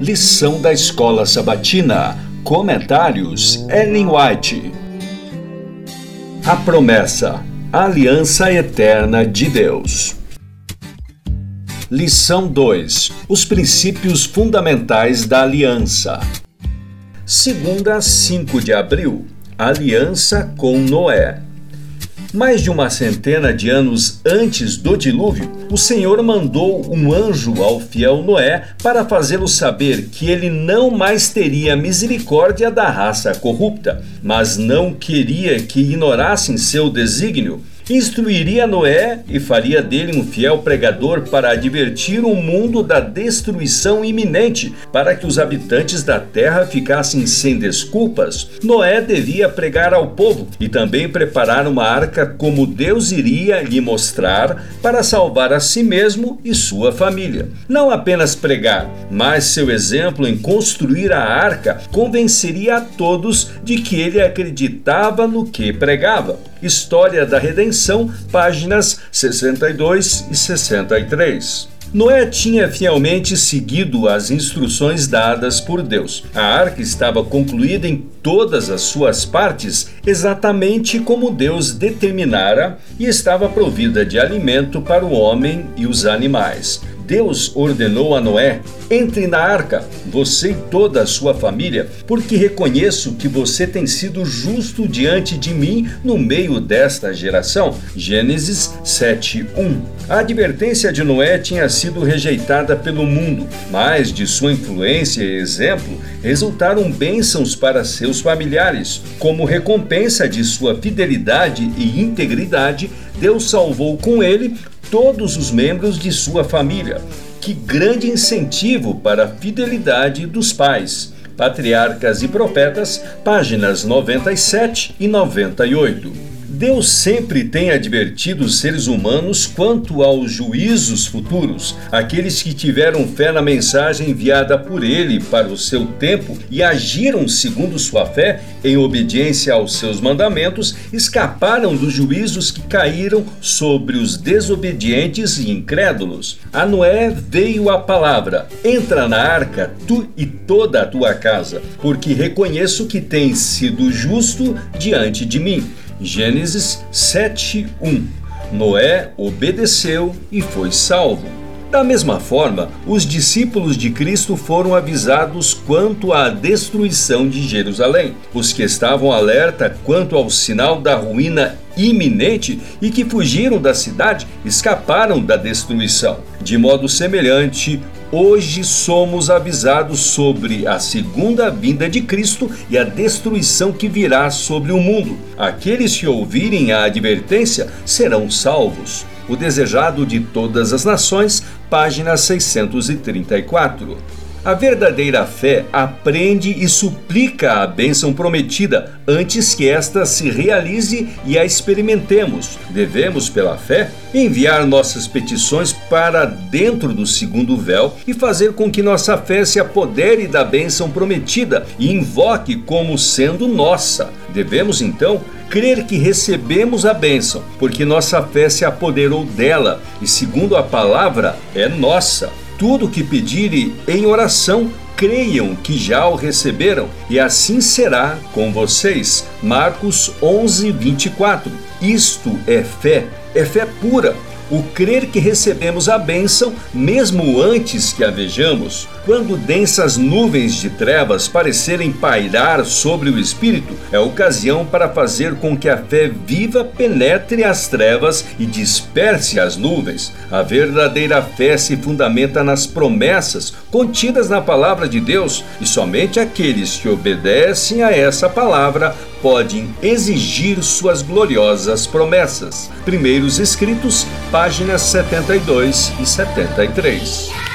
Lição da Escola Sabatina. Comentários Ellen White. A promessa. A aliança eterna de Deus. Lição 2: Os princípios fundamentais da aliança. Segunda 5 de abril. Aliança com Noé. Mais de uma centena de anos antes do dilúvio, o Senhor mandou um anjo ao fiel Noé para fazê-lo saber que ele não mais teria misericórdia da raça corrupta, mas não queria que ignorassem seu desígnio instruiria Noé e faria dele um fiel pregador para advertir o mundo da destruição iminente, para que os habitantes da terra ficassem sem desculpas. Noé devia pregar ao povo e também preparar uma arca como Deus iria lhe mostrar para salvar a si mesmo e sua família. Não apenas pregar, mas seu exemplo em construir a arca convenceria a todos de que ele acreditava no que pregava. História da Redenção, páginas 62 e 63. Noé tinha fielmente seguido as instruções dadas por Deus. A arca estava concluída em todas as suas partes, exatamente como Deus determinara, e estava provida de alimento para o homem e os animais. Deus ordenou a Noé: entre na arca, você e toda a sua família, porque reconheço que você tem sido justo diante de mim no meio desta geração. Gênesis 7:1. A advertência de Noé tinha sido rejeitada pelo mundo, mas de sua influência e exemplo resultaram bênçãos para seus familiares. Como recompensa de sua fidelidade e integridade, Deus salvou com ele todos os membros de sua família. Que grande incentivo para a fidelidade dos pais. Patriarcas e Profetas, páginas 97 e 98. Deus sempre tem advertido os seres humanos quanto aos juízos futuros. Aqueles que tiveram fé na mensagem enviada por Ele para o seu tempo e agiram segundo sua fé, em obediência aos seus mandamentos, escaparam dos juízos que caíram sobre os desobedientes e incrédulos. A Noé veio a palavra: Entra na arca, tu e toda a tua casa, porque reconheço que tens sido justo diante de mim. Gênesis 7:1. Noé obedeceu e foi salvo. Da mesma forma, os discípulos de Cristo foram avisados quanto à destruição de Jerusalém. Os que estavam alerta quanto ao sinal da ruína iminente e que fugiram da cidade escaparam da destruição. De modo semelhante, Hoje somos avisados sobre a segunda vinda de Cristo e a destruição que virá sobre o mundo. Aqueles que ouvirem a advertência serão salvos. O Desejado de Todas as Nações, página 634. A verdadeira fé aprende e suplica a bênção prometida antes que esta se realize e a experimentemos. Devemos, pela fé, enviar nossas petições para dentro do segundo véu e fazer com que nossa fé se apodere da bênção prometida e invoque como sendo nossa. Devemos então crer que recebemos a bênção, porque nossa fé se apoderou dela e, segundo a palavra, é nossa tudo o que pedirem em oração, creiam que já o receberam, e assim será com vocês. Marcos 11, 24. Isto é fé, é fé pura o crer que recebemos a bênção mesmo antes que a vejamos. Quando densas nuvens de trevas parecerem pairar sobre o espírito, é ocasião para fazer com que a fé viva penetre as trevas e disperse as nuvens. A verdadeira fé se fundamenta nas promessas contidas na palavra de Deus, e somente aqueles que obedecem a essa palavra podem exigir suas gloriosas promessas. Primeiros escritos, páginas 72 e 73.